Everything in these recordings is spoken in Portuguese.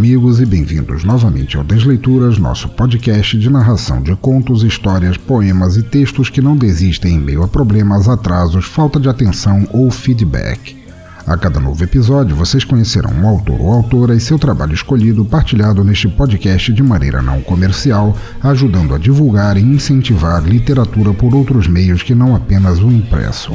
Amigos, e bem-vindos novamente ao Desleituras, nosso podcast de narração de contos, histórias, poemas e textos que não desistem em meio a problemas, atrasos, falta de atenção ou feedback. A cada novo episódio, vocês conhecerão um autor ou autora e seu trabalho escolhido partilhado neste podcast de maneira não comercial, ajudando a divulgar e incentivar literatura por outros meios que não apenas o impresso.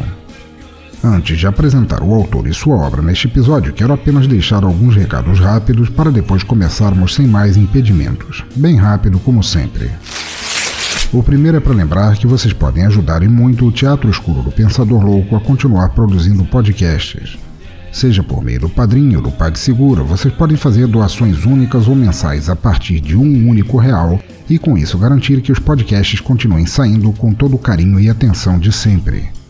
Antes de apresentar o autor e sua obra neste episódio, quero apenas deixar alguns recados rápidos para depois começarmos sem mais impedimentos. Bem rápido, como sempre. O primeiro é para lembrar que vocês podem ajudar e muito o Teatro Escuro do Pensador Louco a continuar produzindo podcasts. Seja por meio do Padrinho ou do PagSeguro, vocês podem fazer doações únicas ou mensais a partir de um único real e com isso garantir que os podcasts continuem saindo com todo o carinho e atenção de sempre.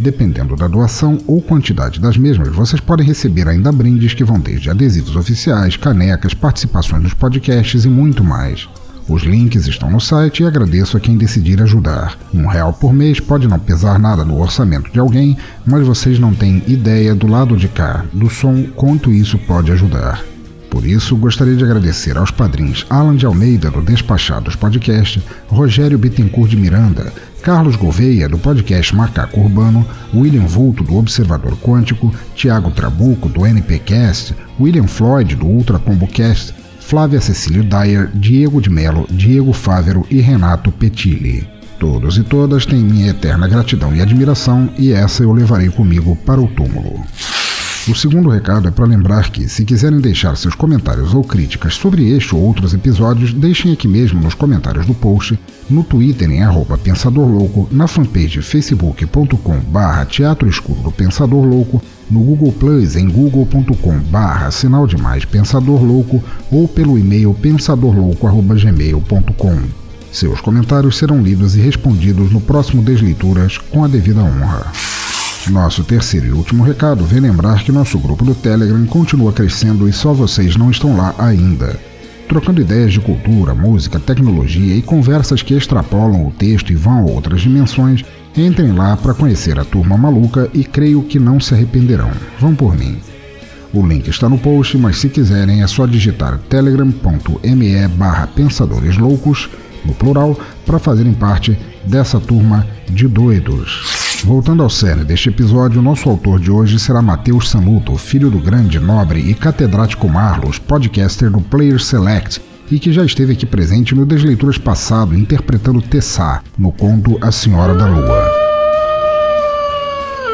Dependendo da doação ou quantidade das mesmas, vocês podem receber ainda brindes que vão desde adesivos oficiais, canecas, participações nos podcasts e muito mais. Os links estão no site e agradeço a quem decidir ajudar. Um real por mês pode não pesar nada no orçamento de alguém, mas vocês não têm ideia do lado de cá, do som, quanto isso pode ajudar. Por isso, gostaria de agradecer aos padrinhos Alan de Almeida, do Despachados Podcast, Rogério Bittencourt de Miranda, Carlos Gouveia, do podcast Macaco Urbano, William Vulto, do Observador Quântico, Tiago Trabuco, do NPcast, William Floyd, do Ultra Combocast, Flávia Cecílio Dyer, Diego de Melo, Diego Fávero e Renato Petilli. Todos e todas têm minha eterna gratidão e admiração, e essa eu levarei comigo para o túmulo. O segundo recado é para lembrar que, se quiserem deixar seus comentários ou críticas sobre este ou outros episódios, deixem aqui mesmo nos comentários do post, no Twitter em arroba Pensador Louco, na fanpage facebook.com barra Teatro Escuro do Pensador Louco, no Google Plus em google.com barra Sinal Demais Pensador Louco ou pelo e-mail pensadorlouco.gmail.com. Seus comentários serão lidos e respondidos no próximo Desleituras com a devida honra. Nosso terceiro e último recado vem lembrar que nosso grupo do Telegram continua crescendo e só vocês não estão lá ainda. Trocando ideias de cultura, música, tecnologia e conversas que extrapolam o texto e vão a outras dimensões, entrem lá para conhecer a turma maluca e creio que não se arrependerão. Vão por mim. O link está no post, mas se quiserem é só digitar telegram.me barra pensadores loucos, no plural, para fazerem parte dessa turma de doidos. Voltando ao cerne deste episódio, nosso autor de hoje será Matheus Sanuto, filho do grande, nobre e catedrático Marlos, podcaster do Player Select, e que já esteve aqui presente no Desleituras passado, interpretando Tessá, no conto A Senhora da Lua.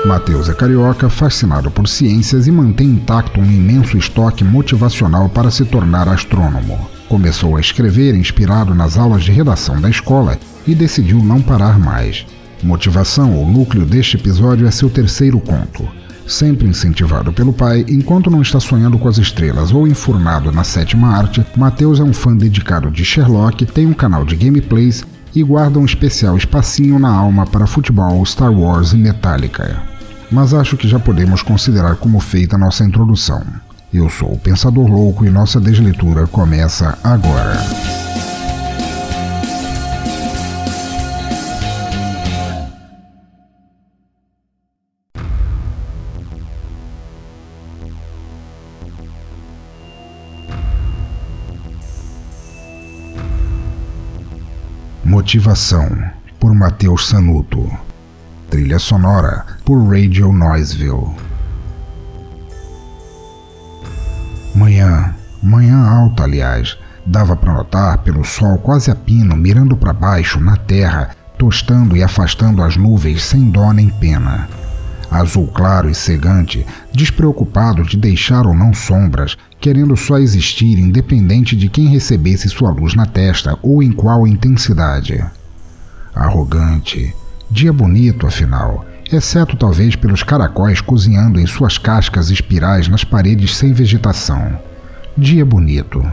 Matheus é carioca, fascinado por ciências e mantém intacto um imenso estoque motivacional para se tornar astrônomo. Começou a escrever inspirado nas aulas de redação da escola e decidiu não parar mais. Motivação ou núcleo deste episódio é seu terceiro conto. Sempre incentivado pelo pai, enquanto não está sonhando com as estrelas ou enfurnado na sétima arte, Matheus é um fã dedicado de Sherlock, tem um canal de gameplays e guarda um especial espacinho na alma para futebol, Star Wars e Metallica. Mas acho que já podemos considerar como feita nossa introdução. Eu sou o Pensador Louco e nossa desleitura começa agora. Motivação, por Matheus Sanuto. Trilha sonora, por Radio Noiseville. Manhã, manhã alta, aliás, dava para notar pelo sol quase a pino mirando para baixo na terra, tostando e afastando as nuvens sem dó nem pena. Azul claro e cegante, despreocupado de deixar ou não sombras, querendo só existir independente de quem recebesse sua luz na testa ou em qual intensidade. Arrogante. Dia bonito, afinal, exceto talvez pelos caracóis cozinhando em suas cascas espirais nas paredes sem vegetação. Dia bonito.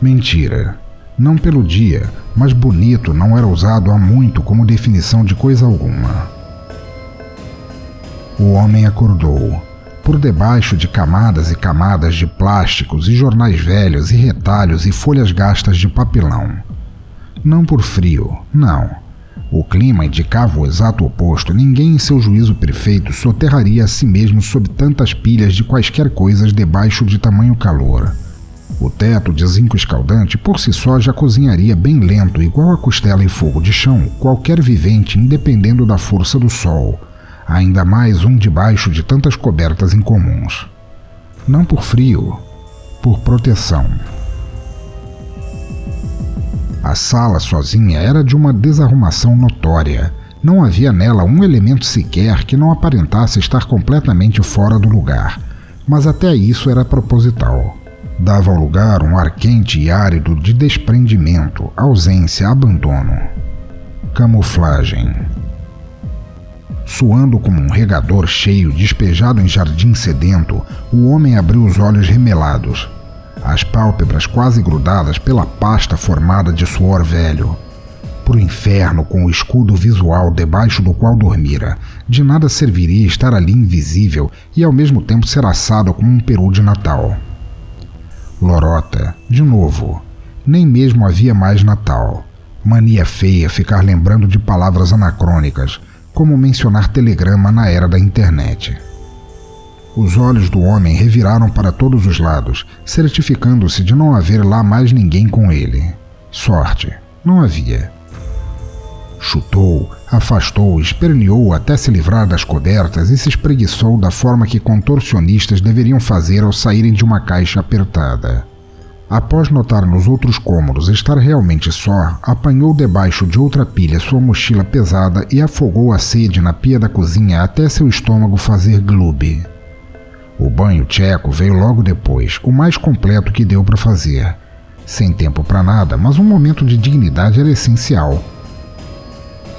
Mentira. Não pelo dia, mas bonito não era usado há muito como definição de coisa alguma. O homem acordou. Por debaixo de camadas e camadas de plásticos e jornais velhos e retalhos e folhas gastas de papelão. Não por frio, não. O clima indicava o exato oposto. Ninguém em seu juízo perfeito soterraria a si mesmo sob tantas pilhas de quaisquer coisas debaixo de tamanho calor. O teto de zinco escaldante por si só já cozinharia bem lento, igual a costela em fogo de chão, qualquer vivente, independendo da força do sol ainda mais um debaixo de tantas cobertas incomuns. Não por frio, por proteção. A sala sozinha era de uma desarrumação notória. Não havia nela um elemento sequer que não aparentasse estar completamente fora do lugar, mas até isso era proposital. Dava ao lugar um ar quente e árido de desprendimento, ausência, abandono. Camuflagem Suando como um regador cheio despejado em jardim sedento, o homem abriu os olhos remelados, as pálpebras quase grudadas pela pasta formada de suor velho. Pro inferno com o escudo visual debaixo do qual dormira, de nada serviria estar ali invisível e ao mesmo tempo ser assado como um peru de Natal. Lorota, de novo. Nem mesmo havia mais Natal. Mania feia ficar lembrando de palavras anacrônicas como mencionar telegrama na era da internet. Os olhos do homem reviraram para todos os lados, certificando-se de não haver lá mais ninguém com ele. Sorte, não havia. Chutou, afastou, esperneou até se livrar das cobertas e se espreguiçou da forma que contorcionistas deveriam fazer ao saírem de uma caixa apertada. Após notar nos outros cômodos estar realmente só, apanhou debaixo de outra pilha sua mochila pesada e afogou a sede na pia da cozinha até seu estômago fazer gloob. O banho tcheco veio logo depois, o mais completo que deu para fazer. Sem tempo para nada, mas um momento de dignidade era essencial.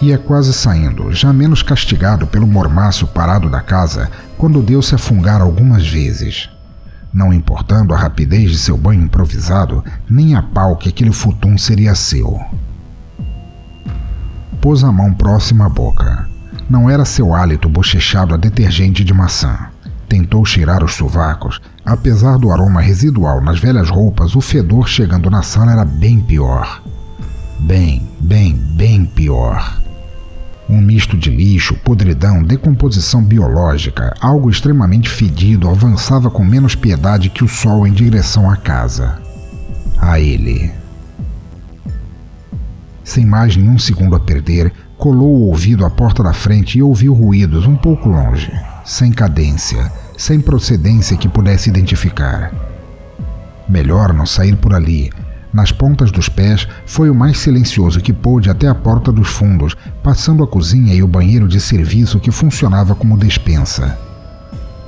Ia quase saindo, já menos castigado pelo mormaço parado da casa, quando deu-se a fungar algumas vezes não importando a rapidez de seu banho improvisado, nem a pau que aquele futum seria seu. Pôs a mão próxima à boca. Não era seu hálito bochechado a detergente de maçã. Tentou cheirar os sovacos. Apesar do aroma residual nas velhas roupas, o fedor chegando na sala era bem pior. Bem, bem, bem pior. Um misto de lixo, podridão, decomposição biológica, algo extremamente fedido avançava com menos piedade que o sol em direção à casa. A ele. Sem mais nenhum segundo a perder, colou o ouvido à porta da frente e ouviu ruídos um pouco longe, sem cadência, sem procedência que pudesse identificar. Melhor não sair por ali, nas pontas dos pés, foi o mais silencioso que pôde até a porta dos fundos, passando a cozinha e o banheiro de serviço que funcionava como despensa.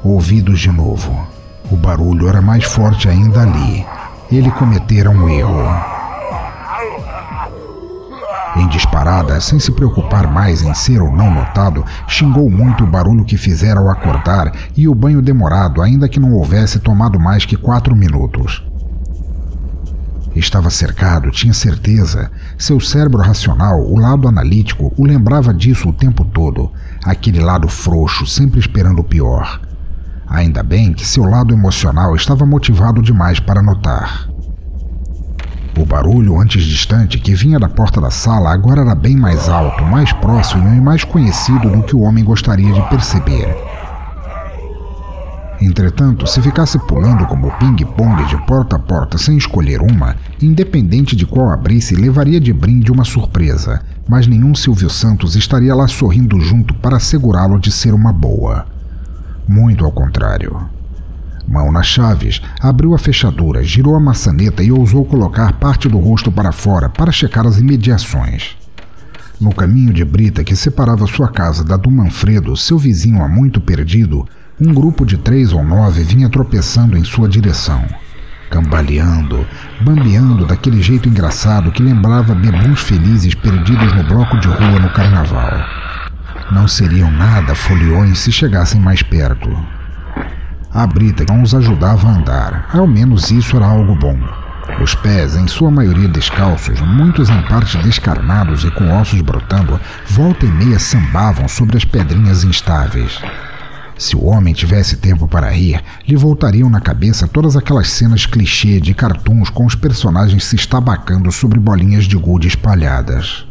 Ouvidos de novo. O barulho era mais forte ainda ali. Ele cometera um erro. Em disparada, sem se preocupar mais em ser ou não notado, xingou muito o barulho que fizera ao acordar e o banho demorado, ainda que não houvesse tomado mais que quatro minutos. Estava cercado, tinha certeza. Seu cérebro racional, o lado analítico, o lembrava disso o tempo todo. Aquele lado frouxo, sempre esperando o pior. Ainda bem que seu lado emocional estava motivado demais para notar. O barulho antes distante que vinha da porta da sala agora era bem mais alto, mais próximo e mais conhecido do que o homem gostaria de perceber. Entretanto, se ficasse pulando como ping-pong de porta a porta sem escolher uma, independente de qual abrisse, levaria de brinde uma surpresa, mas nenhum Silvio Santos estaria lá sorrindo junto para assegurá-lo de ser uma boa. Muito ao contrário. Mão nas chaves, abriu a fechadura, girou a maçaneta e ousou colocar parte do rosto para fora para checar as imediações. No caminho de brita que separava sua casa da do Manfredo, seu vizinho há muito perdido, um grupo de três ou nove vinha tropeçando em sua direção, cambaleando, bambeando daquele jeito engraçado que lembrava bebuns felizes perdidos no bloco de rua no carnaval. Não seriam nada foliões se chegassem mais perto. A brita não os ajudava a andar, ao menos isso era algo bom. Os pés, em sua maioria descalços, muitos em parte descarnados e com ossos brotando, volta e meia sambavam sobre as pedrinhas instáveis. Se o homem tivesse tempo para rir, lhe voltariam na cabeça todas aquelas cenas clichê de cartoons com os personagens se estabacando sobre bolinhas de gude espalhadas.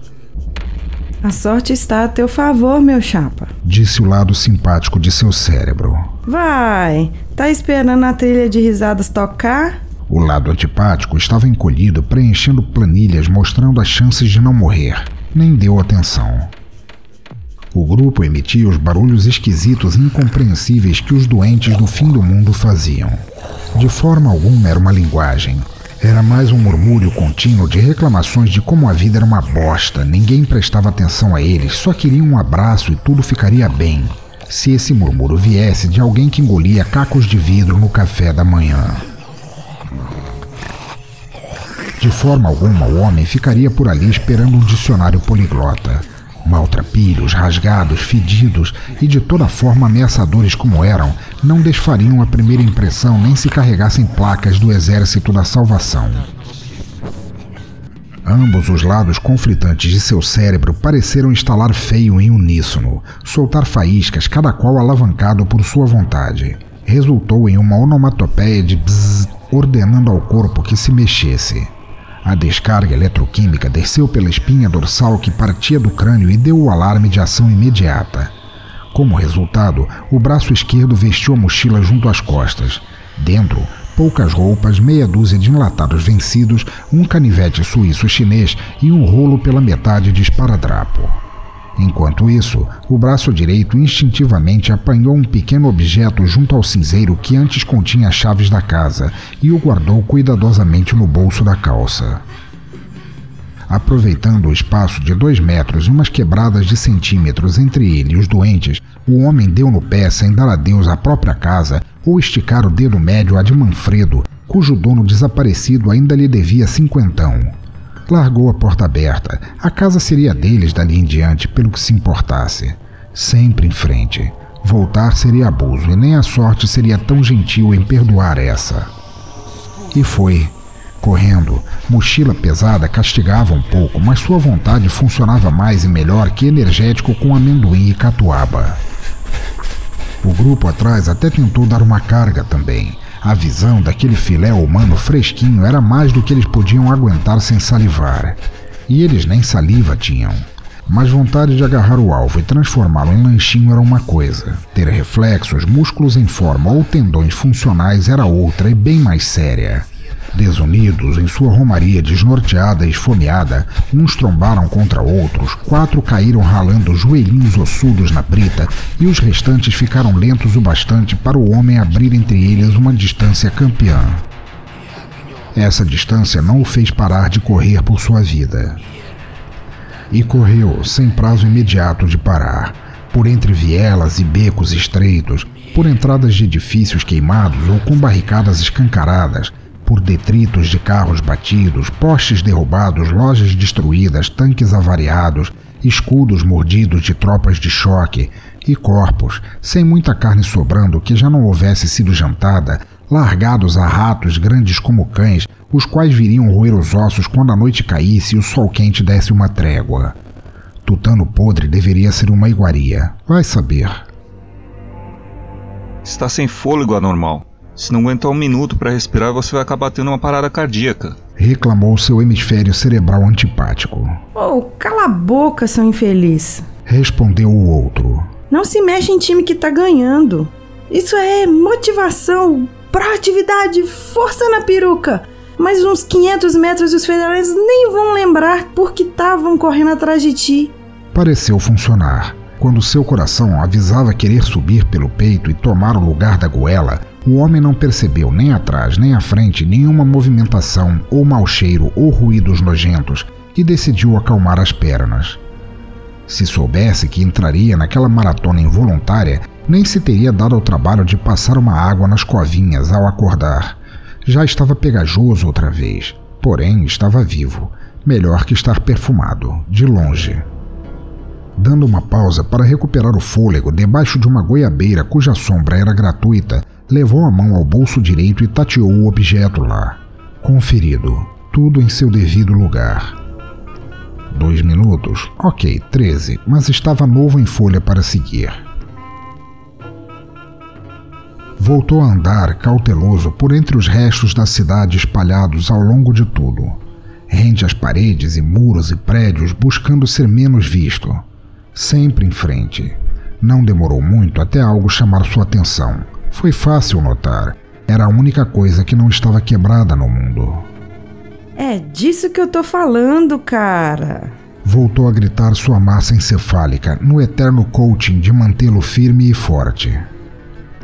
A sorte está a teu favor, meu chapa, disse o lado simpático de seu cérebro. Vai, tá esperando a trilha de risadas tocar? O lado antipático estava encolhido, preenchendo planilhas mostrando as chances de não morrer. Nem deu atenção. O grupo emitia os barulhos esquisitos e incompreensíveis que os doentes do fim do mundo faziam. De forma alguma era uma linguagem. Era mais um murmúrio contínuo de reclamações de como a vida era uma bosta, ninguém prestava atenção a eles, só queriam um abraço e tudo ficaria bem. Se esse murmúrio viesse de alguém que engolia cacos de vidro no café da manhã. De forma alguma, o homem ficaria por ali esperando um dicionário poliglota. Maltrapilhos, rasgados, fedidos e de toda forma ameaçadores como eram, não desfariam a primeira impressão nem se carregassem placas do Exército da Salvação. Ambos os lados conflitantes de seu cérebro pareceram estalar feio em uníssono, soltar faíscas, cada qual alavancado por sua vontade. Resultou em uma onomatopeia de bzzz, ordenando ao corpo que se mexesse. A descarga eletroquímica desceu pela espinha dorsal que partia do crânio e deu o alarme de ação imediata. Como resultado, o braço esquerdo vestiu a mochila junto às costas. Dentro, poucas roupas, meia dúzia de enlatados vencidos, um canivete suíço chinês e um rolo pela metade de esparadrapo. Enquanto isso, o braço direito instintivamente apanhou um pequeno objeto junto ao cinzeiro que antes continha as chaves da casa e o guardou cuidadosamente no bolso da calça. Aproveitando o espaço de dois metros e umas quebradas de centímetros entre ele e os doentes, o homem deu no pé sem dar adeus à própria casa ou esticar o dedo médio a de Manfredo, cujo dono desaparecido ainda lhe devia cinquentão. Largou a porta aberta. A casa seria deles dali em diante, pelo que se importasse. Sempre em frente. Voltar seria abuso e nem a sorte seria tão gentil em perdoar essa. E foi. Correndo, mochila pesada castigava um pouco, mas sua vontade funcionava mais e melhor que energético com amendoim e catuaba. O grupo atrás até tentou dar uma carga também, a visão daquele filé humano fresquinho era mais do que eles podiam aguentar sem salivar. E eles nem saliva tinham. Mas vontade de agarrar o alvo e transformá-lo em lanchinho era uma coisa. Ter reflexos, músculos em forma ou tendões funcionais era outra e bem mais séria. Desunidos em sua romaria desnorteada e esfomeada, uns trombaram contra outros, quatro caíram ralando joelhinhos ossudos na brita e os restantes ficaram lentos o bastante para o homem abrir entre eles uma distância campeã. Essa distância não o fez parar de correr por sua vida. E correu, sem prazo imediato de parar, por entre vielas e becos estreitos, por entradas de edifícios queimados ou com barricadas escancaradas, por detritos de carros batidos, postes derrubados, lojas destruídas, tanques avariados, escudos mordidos de tropas de choque e corpos, sem muita carne sobrando que já não houvesse sido jantada, largados a ratos grandes como cães, os quais viriam roer os ossos quando a noite caísse e o sol quente desse uma trégua. Tutano podre deveria ser uma iguaria, vai saber. Está sem fôlego anormal. Se não aguentar um minuto para respirar, você vai acabar tendo uma parada cardíaca. Reclamou seu hemisfério cerebral antipático. Oh, cala a boca, seu infeliz. Respondeu o outro. Não se mexe em time que tá ganhando. Isso é motivação, proatividade, força na peruca. Mas uns 500 metros os federais nem vão lembrar porque estavam correndo atrás de ti. Pareceu funcionar. Quando seu coração avisava querer subir pelo peito e tomar o lugar da goela, o homem não percebeu nem atrás nem à frente nenhuma movimentação, ou mau cheiro, ou ruídos nojentos, e decidiu acalmar as pernas. Se soubesse que entraria naquela maratona involuntária, nem se teria dado ao trabalho de passar uma água nas covinhas ao acordar. Já estava pegajoso outra vez, porém estava vivo, melhor que estar perfumado, de longe. Dando uma pausa para recuperar o fôlego debaixo de uma goiabeira cuja sombra era gratuita, levou a mão ao bolso direito e tateou o objeto lá. Conferido. Tudo em seu devido lugar. Dois minutos? Ok, treze, mas estava novo em folha para seguir. voltou a andar cauteloso por entre os restos da cidade espalhados ao longo de tudo, rente às paredes e muros e prédios, buscando ser menos visto. Sempre em frente. Não demorou muito até algo chamar sua atenção. Foi fácil notar. Era a única coisa que não estava quebrada no mundo. É disso que eu tô falando, cara. Voltou a gritar sua massa encefálica no eterno coaching de mantê-lo firme e forte.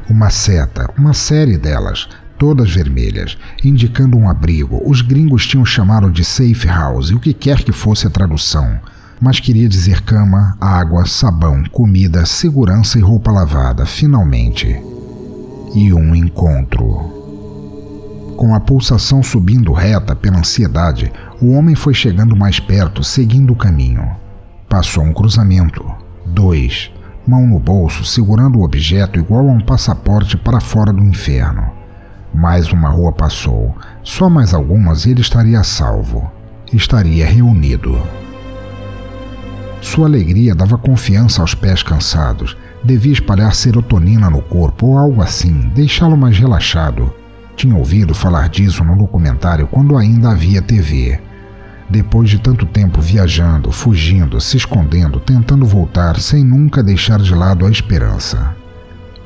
Uma seta, uma série delas, todas vermelhas, indicando um abrigo. Os gringos tinham chamado de safe house, o que quer que fosse a tradução, mas queria dizer cama, água, sabão, comida, segurança e roupa lavada, finalmente. E um encontro. Com a pulsação subindo reta pela ansiedade, o homem foi chegando mais perto, seguindo o caminho. Passou um cruzamento. Dois. Mão no bolso, segurando o objeto igual a um passaporte para fora do inferno. Mais uma rua passou. Só mais algumas e ele estaria salvo. Estaria reunido. Sua alegria dava confiança aos pés cansados. Devia espalhar serotonina no corpo ou algo assim, deixá-lo mais relaxado tinha ouvido falar disso no documentário quando ainda havia TV. Depois de tanto tempo viajando, fugindo, se escondendo, tentando voltar sem nunca deixar de lado a esperança.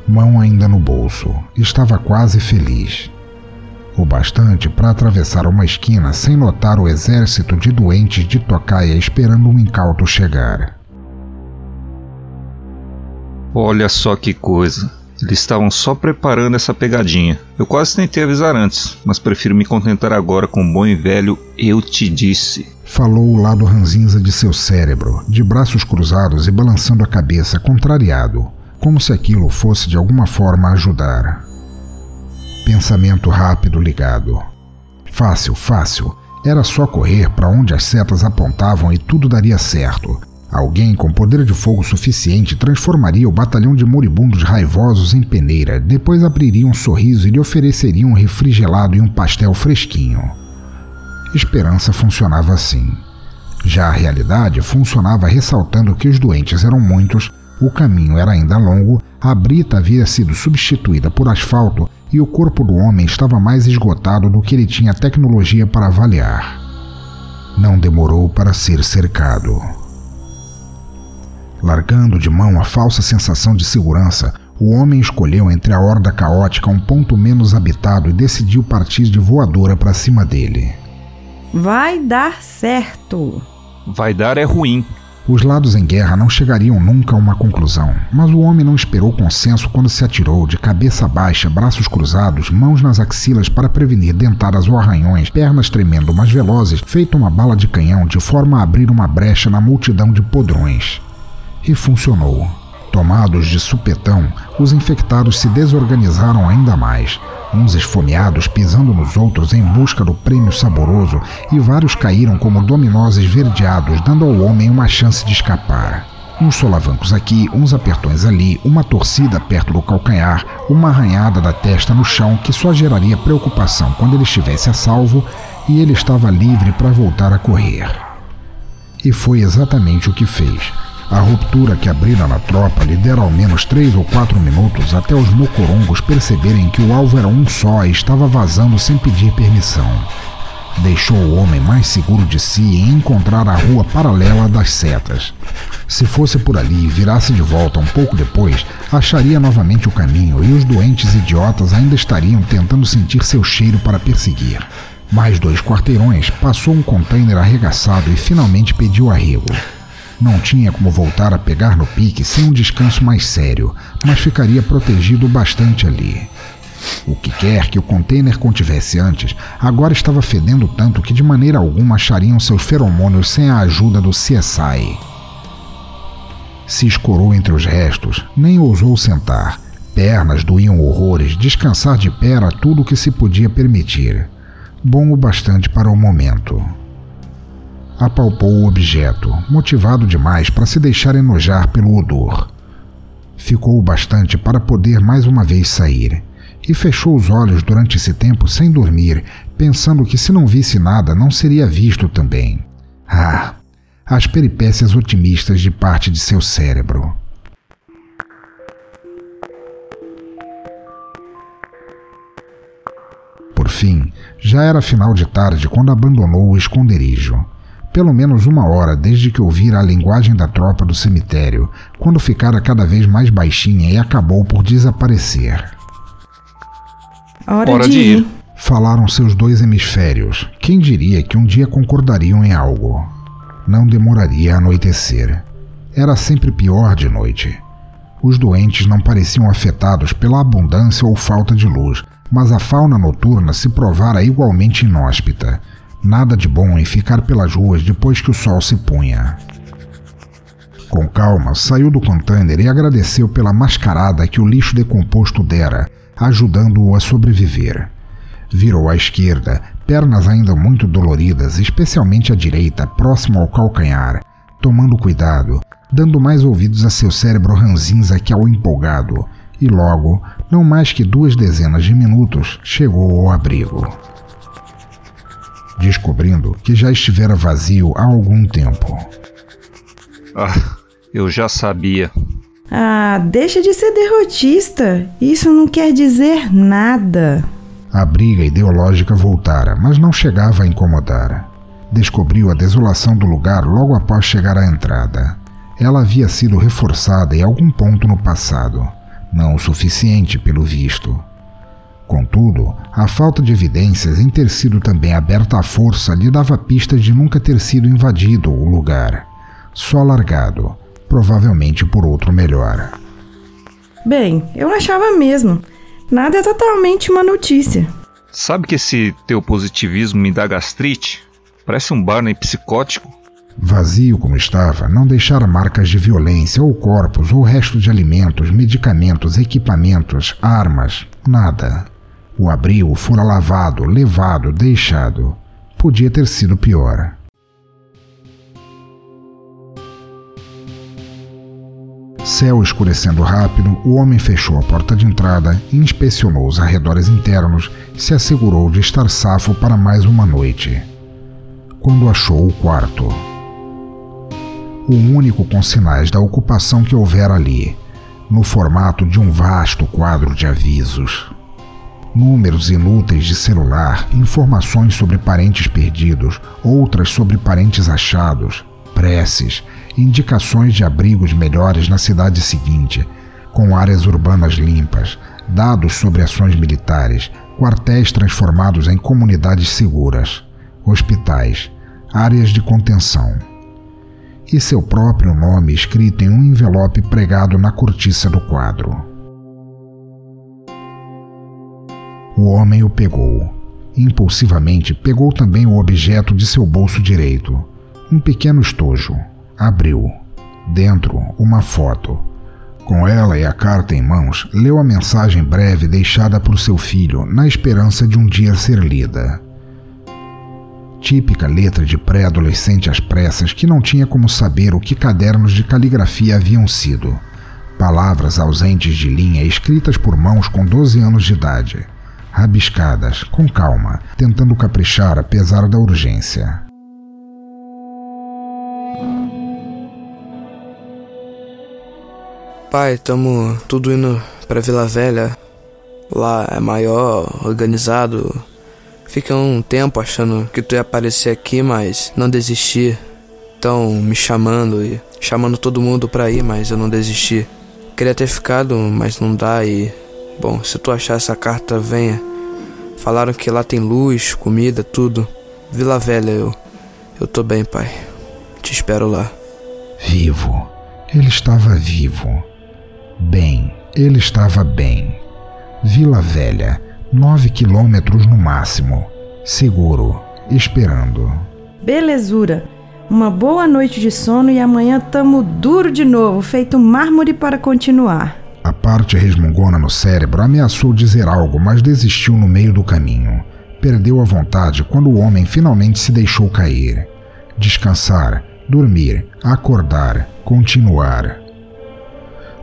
Mão ainda no bolso, estava quase feliz. O bastante para atravessar uma esquina sem notar o exército de doentes de tocaia esperando um incauto chegar. Olha só que coisa. Eles estavam só preparando essa pegadinha. Eu quase tentei avisar antes, mas prefiro me contentar agora com o bom e velho eu te disse. Falou o lado ranzinza de seu cérebro, de braços cruzados e balançando a cabeça, contrariado, como se aquilo fosse de alguma forma ajudar. Pensamento rápido ligado. Fácil, fácil. Era só correr para onde as setas apontavam e tudo daria certo. Alguém com poder de fogo suficiente transformaria o batalhão de moribundos raivosos em peneira, depois abriria um sorriso e lhe ofereceria um refrigelado e um pastel fresquinho. Esperança funcionava assim. Já a realidade funcionava ressaltando que os doentes eram muitos, o caminho era ainda longo, a brita havia sido substituída por asfalto e o corpo do homem estava mais esgotado do que ele tinha tecnologia para avaliar. Não demorou para ser cercado. Largando de mão a falsa sensação de segurança, o homem escolheu entre a horda caótica um ponto menos habitado e decidiu partir de voadora para cima dele. Vai dar certo. Vai dar é ruim. Os lados em guerra não chegariam nunca a uma conclusão, mas o homem não esperou consenso quando se atirou de cabeça baixa, braços cruzados, mãos nas axilas para prevenir dentadas ou arranhões, pernas tremendo mas velozes, feito uma bala de canhão de forma a abrir uma brecha na multidão de podrões. E funcionou. Tomados de supetão, os infectados se desorganizaram ainda mais, uns esfomeados pisando nos outros em busca do prêmio saboroso, e vários caíram como dominós esverdeados, dando ao homem uma chance de escapar. Uns solavancos aqui, uns apertões ali, uma torcida perto do calcanhar, uma arranhada da testa no chão que só geraria preocupação quando ele estivesse a salvo e ele estava livre para voltar a correr. E foi exatamente o que fez. A ruptura que abrira na tropa lhe dera ao menos três ou quatro minutos até os mocorongos perceberem que o alvo era um só e estava vazando sem pedir permissão. Deixou o homem mais seguro de si em encontrar a rua paralela das setas. Se fosse por ali e virasse de volta um pouco depois, acharia novamente o caminho e os doentes idiotas ainda estariam tentando sentir seu cheiro para perseguir. Mais dois quarteirões, passou um container arregaçado e finalmente pediu arrego. Não tinha como voltar a pegar no pique sem um descanso mais sério, mas ficaria protegido bastante ali. O que quer que o container contivesse antes, agora estava fedendo tanto que de maneira alguma achariam seus feromônios sem a ajuda do CSI. Se escorou entre os restos, nem ousou sentar. Pernas doíam horrores, descansar de pé era tudo o que se podia permitir. Bom o bastante para o momento apalpou o objeto, motivado demais para se deixar enojar pelo odor. Ficou o bastante para poder mais uma vez sair, e fechou os olhos durante esse tempo sem dormir, pensando que se não visse nada não seria visto também. Ah, as peripécias otimistas de parte de seu cérebro. fim, já era final de tarde quando abandonou o esconderijo. Pelo menos uma hora desde que ouvira a linguagem da tropa do cemitério, quando ficara cada vez mais baixinha e acabou por desaparecer. Hora, Hora de, ir. ir. Falaram seus dois hemisférios. Quem diria que um dia concordariam em algo? Não demoraria a anoitecer. Era sempre pior de noite. Os doentes não pareciam afetados pela abundância ou falta de luz, mas a fauna noturna se provara igualmente inóspita. Nada de bom em ficar pelas ruas depois que o sol se punha. Com calma, saiu do container e agradeceu pela mascarada que o lixo decomposto dera, ajudando-o a sobreviver. Virou à esquerda, pernas ainda muito doloridas, especialmente à direita, próximo ao calcanhar, tomando cuidado, dando mais ouvidos a seu cérebro ranzinza que ao empolgado, e logo, não mais que duas dezenas de minutos, chegou ao abrigo. Descobrindo que já estivera vazio há algum tempo. Ah, eu já sabia. Ah, deixa de ser derrotista. Isso não quer dizer nada. A briga ideológica voltara, mas não chegava a incomodar. Descobriu a desolação do lugar logo após chegar à entrada. Ela havia sido reforçada em algum ponto no passado, não o suficiente pelo visto. Contudo, a falta de evidências em ter sido também aberta à força lhe dava pistas de nunca ter sido invadido o lugar, só largado, provavelmente por outro melhor. Bem, eu achava mesmo. Nada é totalmente uma notícia. Sabe que esse teu positivismo me dá gastrite? Parece um Barney psicótico. Vazio como estava, não deixara marcas de violência ou corpos ou resto de alimentos, medicamentos, equipamentos, armas, nada. O abril fora lavado, levado, deixado. Podia ter sido pior. Céu escurecendo rápido, o homem fechou a porta de entrada, inspecionou os arredores internos se assegurou de estar safo para mais uma noite. Quando achou o quarto. O único com sinais da ocupação que houvera ali, no formato de um vasto quadro de avisos. Números inúteis de celular, informações sobre parentes perdidos, outras sobre parentes achados, preces, indicações de abrigos melhores na cidade seguinte, com áreas urbanas limpas, dados sobre ações militares, quartéis transformados em comunidades seguras, hospitais, áreas de contenção. E seu próprio nome escrito em um envelope pregado na cortiça do quadro. O homem o pegou. Impulsivamente pegou também o objeto de seu bolso direito, um pequeno estojo. Abriu. Dentro, uma foto. Com ela e a carta em mãos, leu a mensagem breve deixada por seu filho, na esperança de um dia ser lida. Típica letra de pré-adolescente às pressas que não tinha como saber o que cadernos de caligrafia haviam sido. Palavras ausentes de linha escritas por mãos com 12 anos de idade. Rabiscadas, com calma, tentando caprichar apesar da urgência. Pai, tamo tudo indo pra Vila Velha. Lá é maior, organizado. Fica um tempo achando que tu ia aparecer aqui, mas não desisti. Tão me chamando e chamando todo mundo pra ir, mas eu não desisti. Queria ter ficado, mas não dá e. Bom, se tu achar essa carta, venha. Falaram que lá tem luz, comida, tudo. Vila Velha, eu. Eu tô bem, pai. Te espero lá. Vivo. Ele estava vivo. Bem, ele estava bem. Vila Velha, nove quilômetros no máximo. Seguro, esperando. Belezura. Uma boa noite de sono e amanhã tamo duro de novo, feito mármore para continuar. A parte resmungona no cérebro ameaçou dizer algo, mas desistiu no meio do caminho. Perdeu a vontade quando o homem finalmente se deixou cair. Descansar, dormir, acordar, continuar.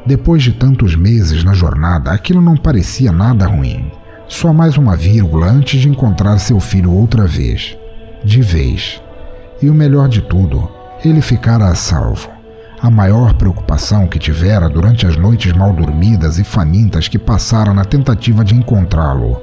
Depois de tantos meses na jornada, aquilo não parecia nada ruim. Só mais uma vírgula antes de encontrar seu filho outra vez. De vez. E o melhor de tudo, ele ficara a salvo. A maior preocupação que tivera durante as noites mal dormidas e famintas que passaram na tentativa de encontrá-lo.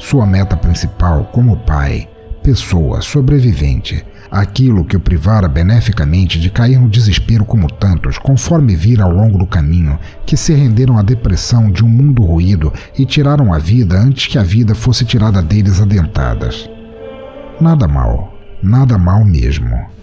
Sua meta principal como pai, pessoa, sobrevivente, aquilo que o privara beneficamente de cair no desespero como tantos, conforme vira ao longo do caminho, que se renderam à depressão de um mundo ruído e tiraram a vida antes que a vida fosse tirada deles adentadas. Nada mal, nada mal mesmo.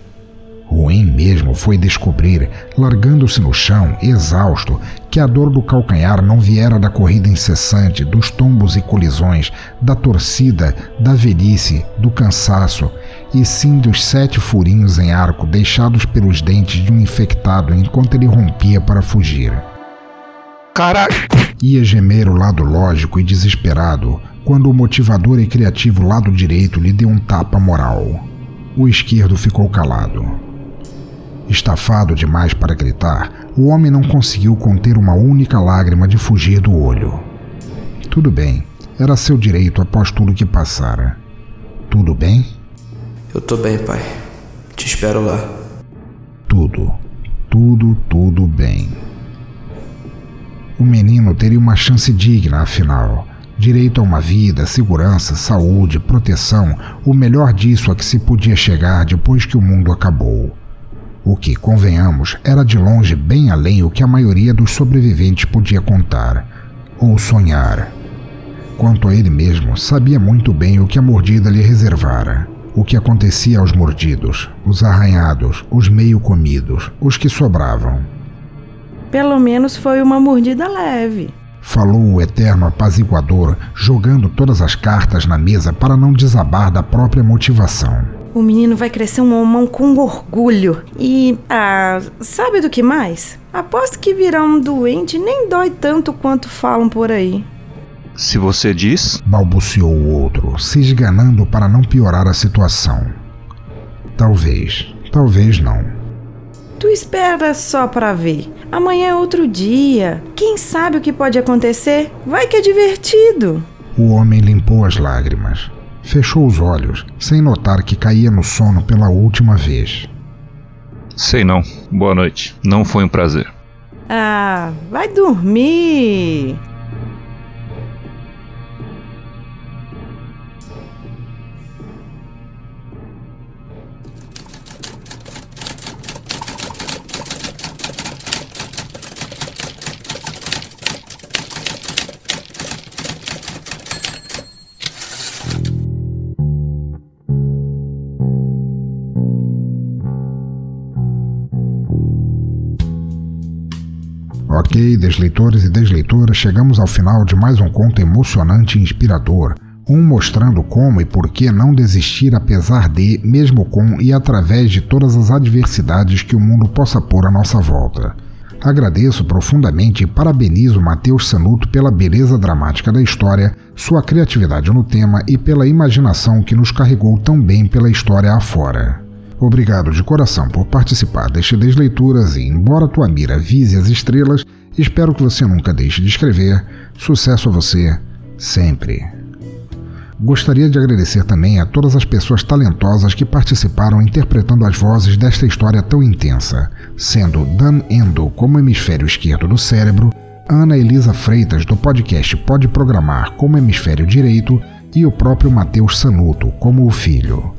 Ruim mesmo foi descobrir, largando-se no chão, exausto, que a dor do calcanhar não viera da corrida incessante, dos tombos e colisões, da torcida, da velhice, do cansaço, e sim dos sete furinhos em arco deixados pelos dentes de um infectado enquanto ele rompia para fugir. Ia gemer o lado lógico e desesperado quando o motivador e criativo lado direito lhe deu um tapa moral. O esquerdo ficou calado. Estafado demais para gritar, o homem não conseguiu conter uma única lágrima de fugir do olho. Tudo bem, era seu direito após tudo que passara. Tudo bem? Eu tô bem, pai. Te espero lá. Tudo, tudo, tudo bem. O menino teria uma chance digna, afinal. Direito a uma vida, segurança, saúde, proteção, o melhor disso a que se podia chegar depois que o mundo acabou. O que, convenhamos, era de longe bem além o que a maioria dos sobreviventes podia contar ou sonhar. Quanto a ele mesmo, sabia muito bem o que a mordida lhe reservara. O que acontecia aos mordidos, os arranhados, os meio comidos, os que sobravam. Pelo menos foi uma mordida leve. Falou o eterno apaziguador, jogando todas as cartas na mesa para não desabar da própria motivação. O menino vai crescer um homão com orgulho. E, ah, sabe do que mais? Aposto que virar um doente nem dói tanto quanto falam por aí. Se você diz. Balbuciou o outro, se esganando para não piorar a situação. Talvez, talvez não. Tu espera só para ver. Amanhã é outro dia. Quem sabe o que pode acontecer? Vai que é divertido. O homem limpou as lágrimas. Fechou os olhos, sem notar que caía no sono pela última vez. Sei não. Boa noite. Não foi um prazer. Ah, vai dormir. Ok, desleitores e desleitoras, chegamos ao final de mais um conto emocionante e inspirador. Um mostrando como e por que não desistir apesar de, mesmo com e através de todas as adversidades que o mundo possa pôr à nossa volta. Agradeço profundamente e parabenizo Matheus Sanuto pela beleza dramática da história, sua criatividade no tema e pela imaginação que nos carregou tão bem pela história afora. Obrigado de coração por participar deste Desleituras e, embora tua mira vise as estrelas, espero que você nunca deixe de escrever. Sucesso a você, sempre. Gostaria de agradecer também a todas as pessoas talentosas que participaram interpretando as vozes desta história tão intensa, sendo Dan Endo como hemisfério esquerdo do cérebro, Ana Elisa Freitas do podcast Pode Programar como hemisfério direito e o próprio Matheus Sanuto como o filho.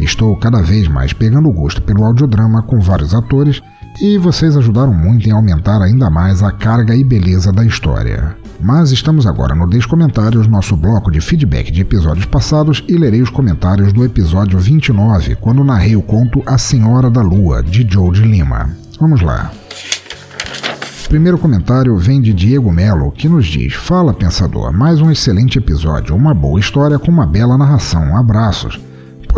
Estou cada vez mais pegando gosto pelo audiodrama com vários atores e vocês ajudaram muito em aumentar ainda mais a carga e beleza da história. Mas estamos agora no Descomentários, nosso bloco de feedback de episódios passados, e lerei os comentários do episódio 29, quando narrei o conto A Senhora da Lua, de Joe de Lima. Vamos lá. Primeiro comentário vem de Diego Melo, que nos diz: Fala, pensador, mais um excelente episódio, uma boa história com uma bela narração. Abraços.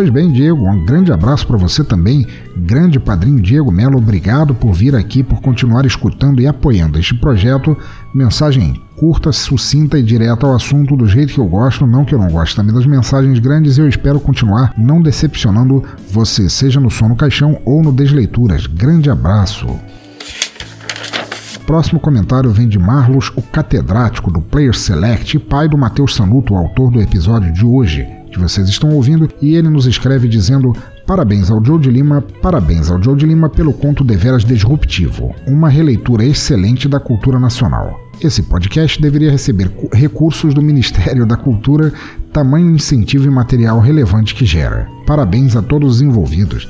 Pois bem, Diego, um grande abraço para você também. Grande padrinho Diego Melo, obrigado por vir aqui, por continuar escutando e apoiando este projeto. Mensagem curta, sucinta e direta ao assunto, do jeito que eu gosto, não que eu não gosto também das mensagens grandes, eu espero continuar não decepcionando você, seja no som no caixão ou no Desleituras. Grande abraço. Próximo comentário vem de Marlos, o catedrático do Player Select e pai do Matheus Sanuto, autor do episódio de hoje que vocês estão ouvindo, e ele nos escreve dizendo: Parabéns ao Joe de Lima, parabéns ao Joe de Lima pelo conto deveras disruptivo, uma releitura excelente da cultura nacional. Esse podcast deveria receber recursos do Ministério da Cultura tamanho incentivo e material relevante que gera. Parabéns a todos os envolvidos.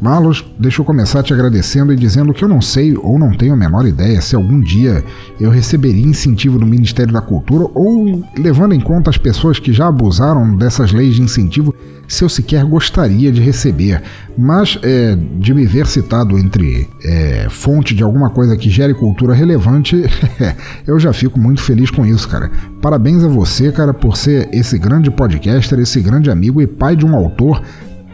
Marlos, deixa eu começar te agradecendo e dizendo que eu não sei ou não tenho a menor ideia se algum dia eu receberia incentivo do Ministério da Cultura ou, levando em conta as pessoas que já abusaram dessas leis de incentivo, se eu sequer gostaria de receber. Mas é, de me ver citado entre é, fonte de alguma coisa que gere cultura relevante, eu já fico muito feliz com isso, cara. Parabéns a você, cara, por ser esse grande podcaster, esse grande amigo e pai de um autor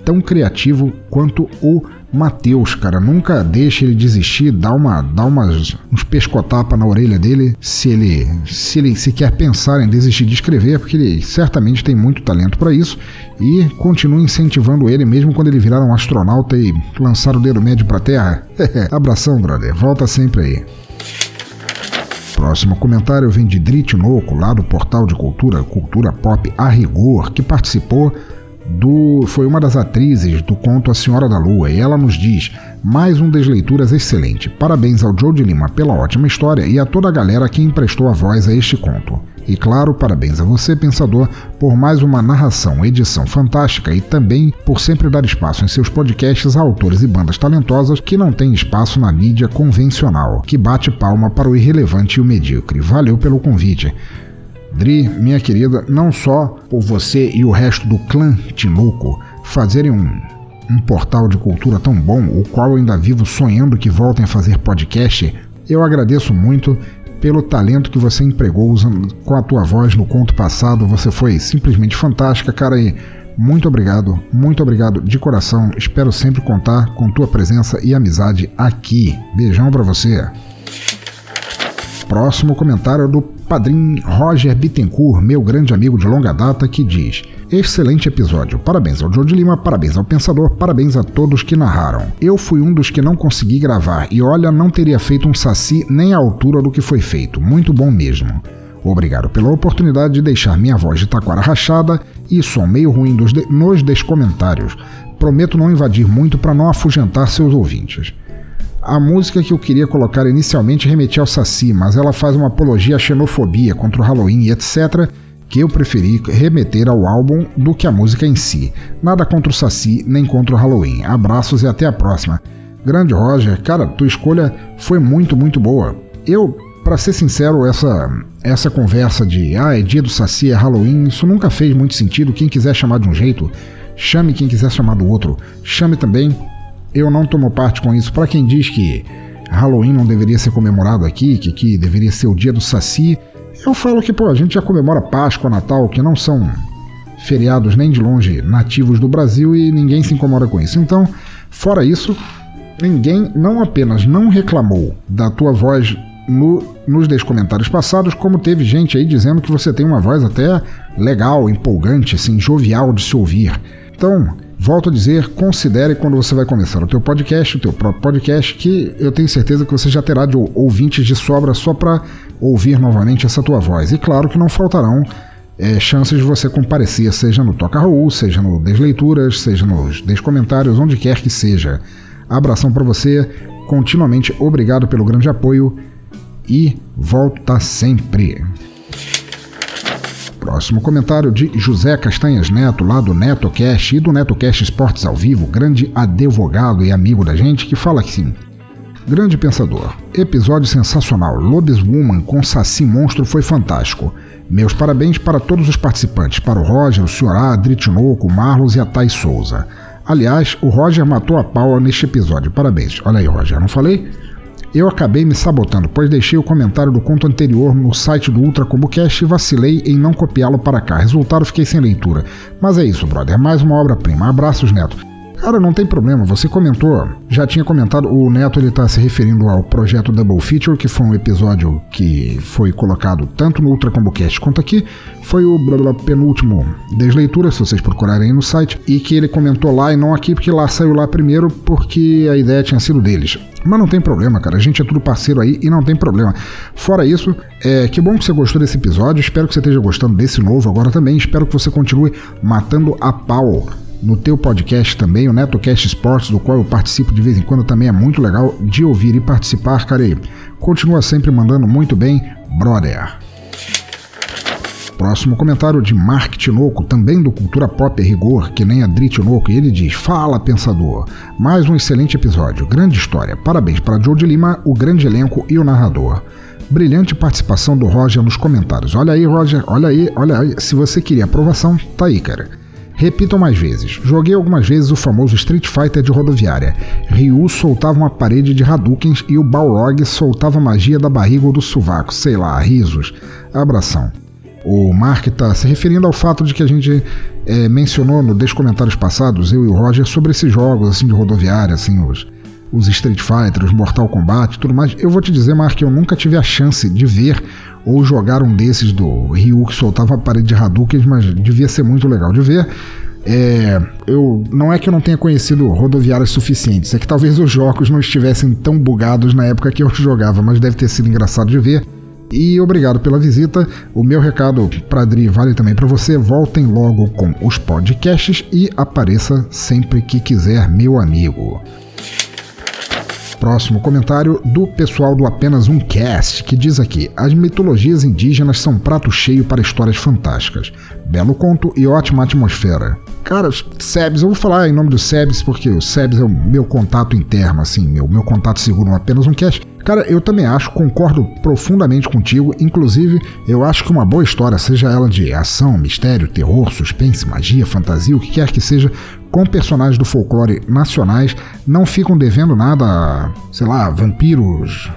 tão criativo quanto o Matheus, cara. Nunca deixe ele desistir, dá uma, dá umas, uns pescotapa na orelha dele se ele, se ele se quer pensar em desistir de escrever, porque ele certamente tem muito talento para isso e continue incentivando ele mesmo quando ele virar um astronauta e lançar o dedo médio para Terra. Abração, brother. Volta sempre aí. Próximo comentário vem de Drit Noco, lá do portal de cultura Cultura Pop a Rigor, que participou do, foi uma das atrizes do conto A Senhora da Lua, e ela nos diz: mais um Desleituras excelente. Parabéns ao Joe de Lima pela ótima história e a toda a galera que emprestou a voz a este conto. E claro, parabéns a você, pensador, por mais uma narração, edição fantástica e também por sempre dar espaço em seus podcasts a autores e bandas talentosas que não têm espaço na mídia convencional, que bate palma para o irrelevante e o medíocre. Valeu pelo convite. Dri, minha querida, não só por você e o resto do clã Tinoco fazerem um, um portal de cultura tão bom, o qual eu ainda vivo sonhando que voltem a fazer podcast, eu agradeço muito pelo talento que você empregou usando, com a tua voz no conto passado. Você foi simplesmente fantástica, cara, e muito obrigado, muito obrigado de coração. Espero sempre contar com tua presença e amizade aqui. Beijão para você. Próximo comentário é do padrinho Roger Bittencourt, meu grande amigo de longa data, que diz: Excelente episódio. Parabéns ao Joe de Lima, parabéns ao Pensador, parabéns a todos que narraram. Eu fui um dos que não consegui gravar e olha, não teria feito um saci nem à altura do que foi feito. Muito bom mesmo. Obrigado pela oportunidade de deixar minha voz de taquara rachada e som meio ruim de nos descomentários. Prometo não invadir muito para não afugentar seus ouvintes. A música que eu queria colocar inicialmente remetia ao Saci, mas ela faz uma apologia à xenofobia contra o Halloween e etc., que eu preferi remeter ao álbum do que a música em si. Nada contra o Saci, nem contra o Halloween. Abraços e até a próxima. Grande Roger, cara, tua escolha foi muito, muito boa. Eu, para ser sincero, essa essa conversa de ah, é dia do Saci, é Halloween, isso nunca fez muito sentido. Quem quiser chamar de um jeito, chame quem quiser chamar do outro. Chame também eu não tomo parte com isso. Para quem diz que Halloween não deveria ser comemorado aqui, que aqui deveria ser o dia do Saci, eu falo que, pô, a gente já comemora Páscoa, Natal, que não são feriados nem de longe nativos do Brasil e ninguém se incomoda com isso. Então, fora isso, ninguém não apenas não reclamou da tua voz no, nos 10 comentários passados, como teve gente aí dizendo que você tem uma voz até legal, empolgante, assim, jovial de se ouvir. Então, Volto a dizer, considere quando você vai começar o teu podcast, o teu próprio podcast, que eu tenho certeza que você já terá de ouvintes de sobra só para ouvir novamente essa tua voz. E claro que não faltarão é, chances de você comparecer, seja no Toca Raul, seja no Desleituras, seja nos Descomentários, onde quer que seja. Abração para você, continuamente obrigado pelo grande apoio e volta sempre. Próximo comentário de José Castanhas Neto, lá do NetoCast e do NetoCast Esportes ao Vivo, grande advogado e amigo da gente, que fala assim: Grande pensador, episódio sensacional. Lobiswoman com Saci Monstro foi fantástico. Meus parabéns para todos os participantes, para o Roger, o Sr. A, Dritinoco, o Marlos e a Thais Souza. Aliás, o Roger matou a pau neste episódio. Parabéns. Olha aí, Roger, não falei? Eu acabei me sabotando, pois deixei o comentário do conto anterior no site do Ultra Cast e vacilei em não copiá-lo para cá. Resultado, fiquei sem leitura. Mas é isso, brother. Mais uma obra-prima. Abraços, Neto. Cara, não tem problema, você comentou, já tinha comentado, o Neto ele tá se referindo ao projeto Double Feature, que foi um episódio que foi colocado tanto no Ultra Combo Cast quanto aqui, foi o blá, blá, penúltimo desleitura, se vocês procurarem no site, e que ele comentou lá e não aqui, porque lá saiu lá primeiro, porque a ideia tinha sido deles. Mas não tem problema, cara. A gente é tudo parceiro aí e não tem problema. Fora isso, é, que bom que você gostou desse episódio. Espero que você esteja gostando desse novo agora também. Espero que você continue matando a pau no teu podcast também, o NetoCast Sports, do qual eu participo de vez em quando, também é muito legal de ouvir e participar, cara. E continua sempre mandando muito bem, brother. Próximo comentário de Mark Tinoco, também do Cultura Pop é Rigor, que nem a Tinoco, e ele diz: Fala, pensador! Mais um excelente episódio, grande história. Parabéns para Joe de Lima, o grande elenco e o narrador. Brilhante participação do Roger nos comentários. Olha aí, Roger, olha aí, olha aí. Se você queria aprovação, tá aí, cara. Repitam mais vezes. Joguei algumas vezes o famoso Street Fighter de rodoviária. Ryu soltava uma parede de Hadoukens e o Balrog soltava magia da barriga ou do sovaco. Sei lá, risos. Abração. O Mark está se referindo ao fato de que a gente é, mencionou no comentários passados, eu e o Roger, sobre esses jogos assim de rodoviária, assim, os, os Street Fighter, os Mortal Kombat tudo mais. Eu vou te dizer, Mark, eu nunca tive a chance de ver ou jogar um desses do Ryu que soltava a parede de Hadouken, mas devia ser muito legal de ver. É, eu não é que eu não tenha conhecido rodoviárias suficientes, é que talvez os jogos não estivessem tão bugados na época que eu jogava, mas deve ter sido engraçado de ver. E obrigado pela visita. O meu recado para Adri vale também para você. Voltem logo com os podcasts e apareça sempre que quiser, meu amigo. Próximo comentário do pessoal do Apenas Um Cast, que diz aqui: As mitologias indígenas são prato cheio para histórias fantásticas. Belo conto e ótima atmosfera. Cara, Sebs, eu vou falar em nome do Sebs porque o Sebs é o meu contato interno, assim, meu, meu contato seguro no Apenas Um Cast. Cara, eu também acho, concordo profundamente contigo. Inclusive, eu acho que uma boa história, seja ela de ação, mistério, terror, suspense, magia, fantasia, o que quer que seja, com personagens do folclore nacionais, não ficam devendo nada a, sei lá, vampiros,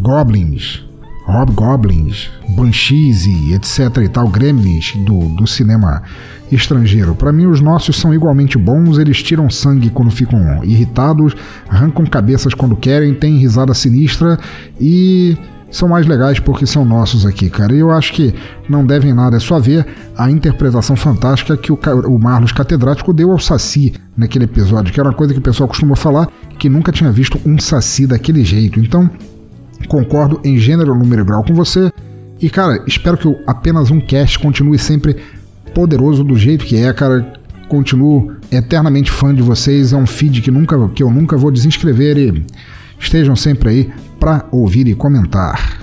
goblins, hobgoblins, banshees e etc e tal, gremlins do, do cinema estrangeiro. Para mim, os nossos são igualmente bons, eles tiram sangue quando ficam irritados, arrancam cabeças quando querem, têm risada sinistra e são mais legais porque são nossos aqui, cara. E eu acho que não devem nada, é só ver a interpretação fantástica que o, o Marlos Catedrático deu ao Saci naquele episódio, que era uma coisa que o pessoal costuma falar, que nunca tinha visto um Saci daquele jeito. Então, concordo em gênero, número e grau com você. E, cara, espero que apenas um cast continue sempre poderoso do jeito que é, cara. Continuo eternamente fã de vocês. É um feed que, nunca, que eu nunca vou desinscrever e estejam sempre aí para ouvir e comentar.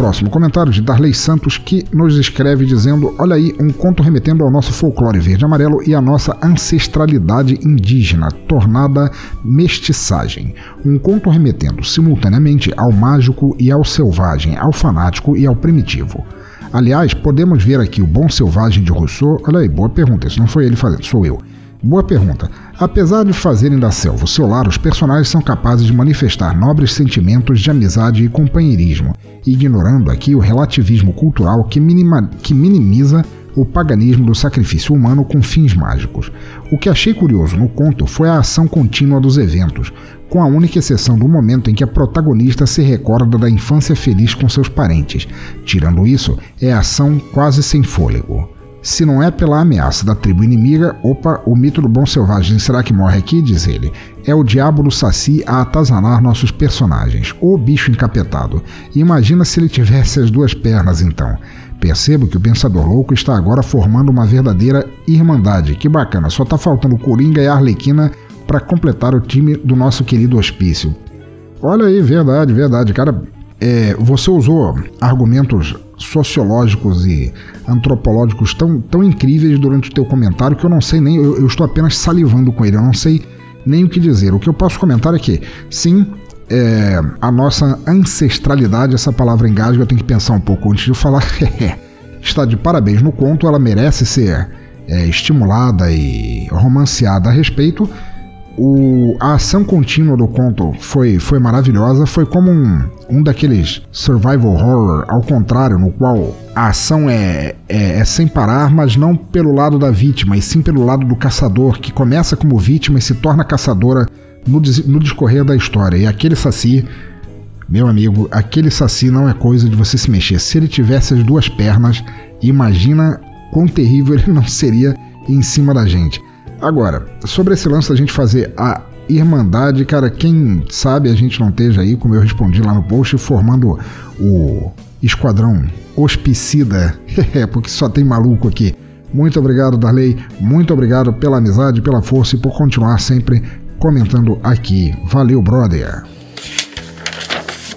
Próximo comentário de Darley Santos que nos escreve dizendo: Olha aí, um conto remetendo ao nosso folclore verde-amarelo e à nossa ancestralidade indígena, tornada mestiçagem. Um conto remetendo simultaneamente ao mágico e ao selvagem, ao fanático e ao primitivo. Aliás, podemos ver aqui o Bom Selvagem de Rousseau. Olha aí, boa pergunta, isso não foi ele fazendo, sou eu. Boa pergunta. Apesar de fazerem da selva o seu lar, os personagens são capazes de manifestar nobres sentimentos de amizade e companheirismo, ignorando aqui o relativismo cultural que, minima, que minimiza o paganismo do sacrifício humano com fins mágicos. O que achei curioso no conto foi a ação contínua dos eventos, com a única exceção do momento em que a protagonista se recorda da infância feliz com seus parentes. Tirando isso, é ação quase sem fôlego. Se não é pela ameaça da tribo inimiga, opa, o mito do bom selvagem será que morre aqui? Diz ele. É o diabo do Saci a atazanar nossos personagens. O bicho encapetado. Imagina se ele tivesse as duas pernas então. Percebo que o Pensador Louco está agora formando uma verdadeira irmandade. Que bacana, só tá faltando Coringa e Arlequina para completar o time do nosso querido hospício. Olha aí, verdade, verdade. Cara, é, você usou argumentos sociológicos e antropológicos tão, tão incríveis durante o teu comentário que eu não sei nem, eu, eu, estou apenas salivando com ele, eu não sei nem o que dizer. O que eu posso comentar é que, sim, é, a nossa ancestralidade, essa palavra engasga, eu tenho que pensar um pouco antes de falar, está de parabéns no conto, ela merece ser é, estimulada e romanceada a respeito, o, a ação contínua do conto foi, foi maravilhosa. Foi como um, um daqueles survival horror, ao contrário, no qual a ação é, é, é, sem parar, mas não pelo lado da vítima, e sim pelo lado do caçador, que começa como vítima e se torna caçadora no, no discorrer da história. E aquele saci, meu amigo, aquele saci não é coisa de você se mexer. Se ele tivesse as duas pernas, imagina quão terrível ele não seria em cima da gente. Agora, sobre esse lance da gente fazer a Irmandade, cara, quem sabe a gente não esteja aí, como eu respondi lá no post, formando o Esquadrão Hospicida, porque só tem maluco aqui. Muito obrigado, Darley. Muito obrigado pela amizade, pela força e por continuar sempre comentando aqui. Valeu, brother.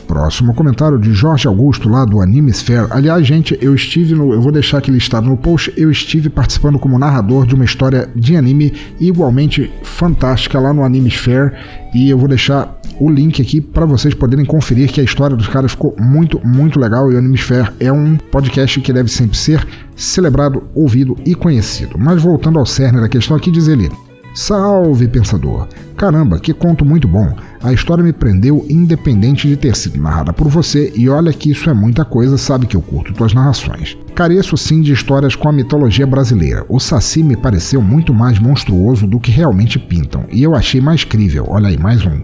Próximo comentário de Jorge Augusto, lá do Animesphere. Aliás, gente, eu estive no. Eu vou deixar aqui listado no post. Eu estive participando como narrador de uma história de anime igualmente fantástica lá no Animesphere. E eu vou deixar o link aqui para vocês poderem conferir que a história dos caras ficou muito, muito legal. E o Animesphere é um podcast que deve sempre ser celebrado, ouvido e conhecido. Mas voltando ao cerne da questão aqui, diz ele. Salve, pensador! Caramba, que conto muito bom! A história me prendeu independente de ter sido narrada por você, e olha que isso é muita coisa, sabe que eu curto tuas narrações. Careço sim de histórias com a mitologia brasileira. O Saci me pareceu muito mais monstruoso do que realmente pintam, e eu achei mais crível. Olha aí, mais um.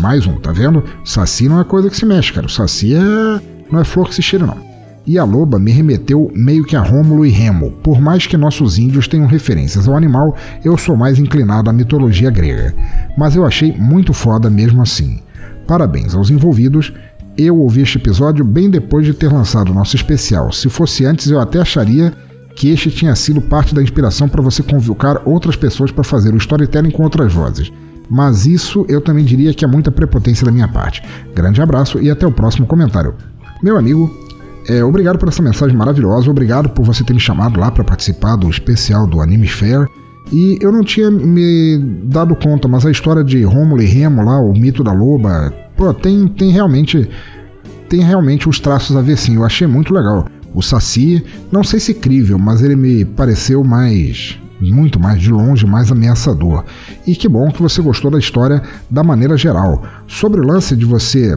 Mais um, tá vendo? Saci não é coisa que se mexe, cara. O Saci é. não é flor que se cheira, não e a loba me remeteu meio que a Rômulo e Remo. Por mais que nossos índios tenham referências ao animal, eu sou mais inclinado à mitologia grega. Mas eu achei muito foda mesmo assim. Parabéns aos envolvidos. Eu ouvi este episódio bem depois de ter lançado nosso especial. Se fosse antes, eu até acharia que este tinha sido parte da inspiração para você convocar outras pessoas para fazer o storytelling com outras vozes. Mas isso eu também diria que é muita prepotência da minha parte. Grande abraço e até o próximo comentário. Meu amigo, é, obrigado por essa mensagem maravilhosa, obrigado por você ter me chamado lá para participar do especial do Anime Fair. E eu não tinha me dado conta, mas a história de Rômulo e Remo lá, o mito da loba, pô, tem, tem realmente tem realmente os traços a ver sim. Eu achei muito legal. O Saci, não sei se crível, mas ele me pareceu mais muito mais de longe, mais ameaçador. E que bom que você gostou da história da maneira geral. Sobre o lance de você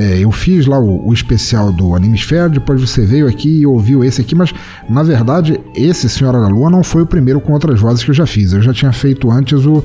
é, eu fiz lá o, o, especial do Animesphere, depois você veio aqui e ouviu esse aqui, mas na verdade esse Senhora da Lua não foi o primeiro com outras vozes que eu já fiz. Eu já tinha feito antes o,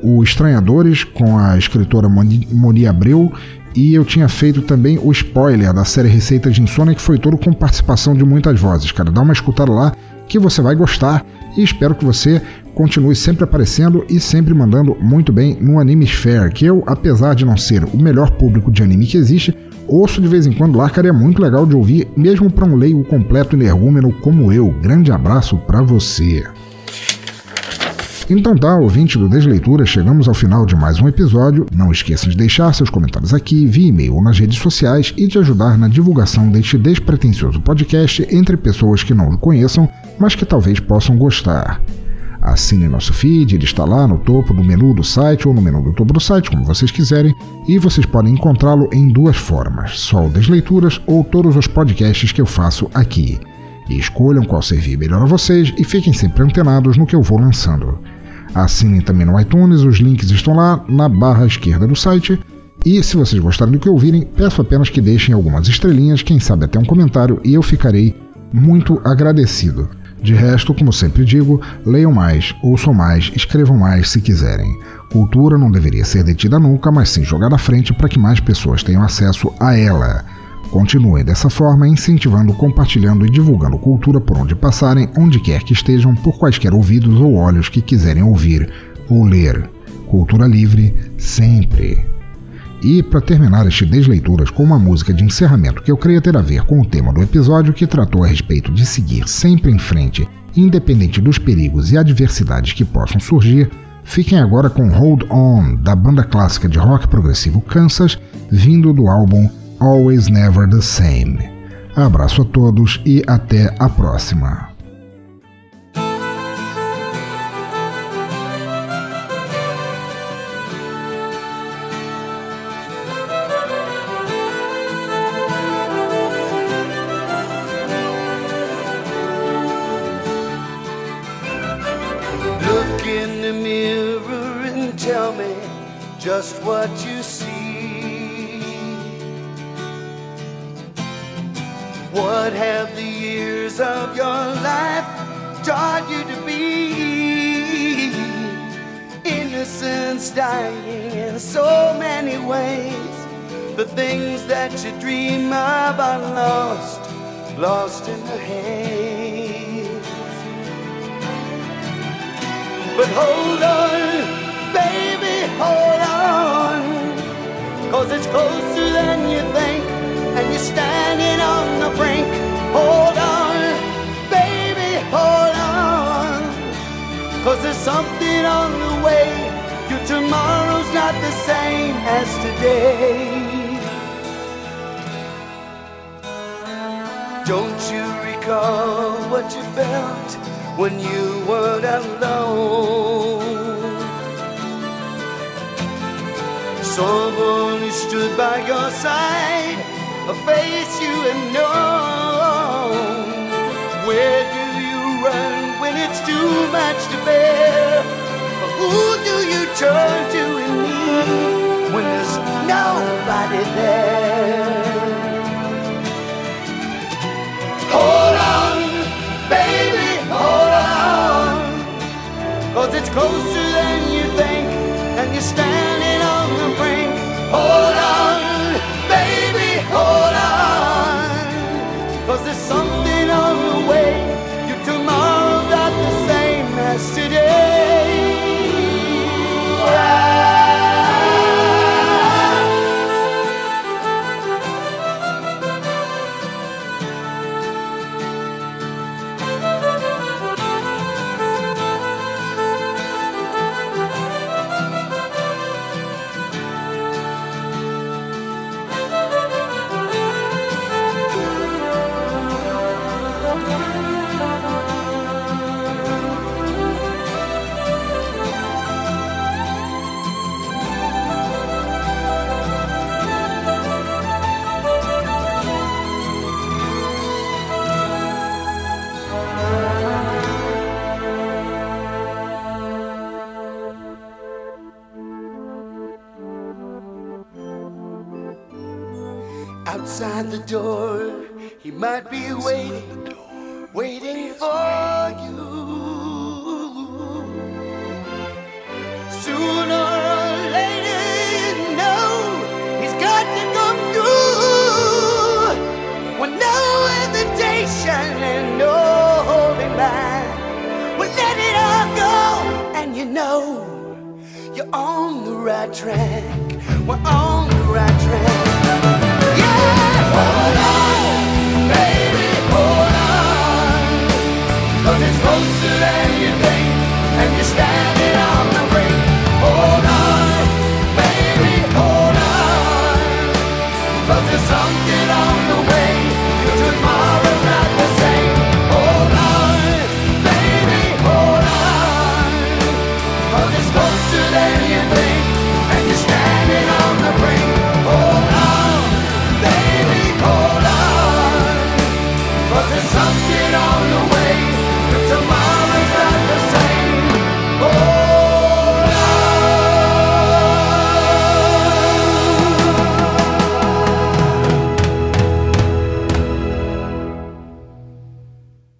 o Estranhadores com a escritora Moni, Moni Abreu e eu tinha feito também o spoiler da série Receitas de Insônia, que foi todo com participação de muitas vozes, cara. Dá uma escutada lá que você vai gostar e espero que você continue sempre aparecendo e sempre mandando muito bem no Anime Sphere, que eu, apesar de não ser o melhor público de anime que existe, ouço de vez em quando lá, cara, é muito legal de ouvir, mesmo para um leigo completo energúmeno como eu. Grande abraço para você. Então tá, ouvinte do Desleitura, chegamos ao final de mais um episódio. Não esqueça de deixar seus comentários aqui, via e-mail ou nas redes sociais e de ajudar na divulgação deste despretensioso podcast entre pessoas que não o conheçam, mas que talvez possam gostar. Assine nosso feed, ele está lá no topo do menu do site ou no menu do topo do site, como vocês quiserem, e vocês podem encontrá-lo em duas formas: só o Desleituras ou todos os podcasts que eu faço aqui. E escolham qual servir melhor a vocês e fiquem sempre antenados no que eu vou lançando. Assinem também no iTunes, os links estão lá na barra esquerda do site. E se vocês gostarem do que ouvirem, peço apenas que deixem algumas estrelinhas, quem sabe até um comentário, e eu ficarei muito agradecido. De resto, como sempre digo, leiam mais, ouçam mais, escrevam mais se quiserem. Cultura não deveria ser detida nunca, mas sim jogada à frente para que mais pessoas tenham acesso a ela. Continuem dessa forma, incentivando, compartilhando e divulgando cultura por onde passarem, onde quer que estejam, por quaisquer ouvidos ou olhos que quiserem ouvir ou ler. Cultura livre, sempre. E, para terminar este Desleituras com uma música de encerramento que eu creio ter a ver com o tema do episódio que tratou a respeito de seguir sempre em frente, independente dos perigos e adversidades que possam surgir, fiquem agora com Hold On, da banda clássica de rock progressivo Kansas, vindo do álbum Always Never the Same. Abraço a todos e até a próxima. Same as today. Don't you recall what you felt when you weren't alone? Someone who stood by your side, a face you had known. Where do you run when it's too much to bear? Who do you turn to in need when there's nobody there? Hold on, baby, hold on. Cause it's closer than you think, and you're standing on the brink. Hold Outside the door, he might be waiting, waiting for right track. We're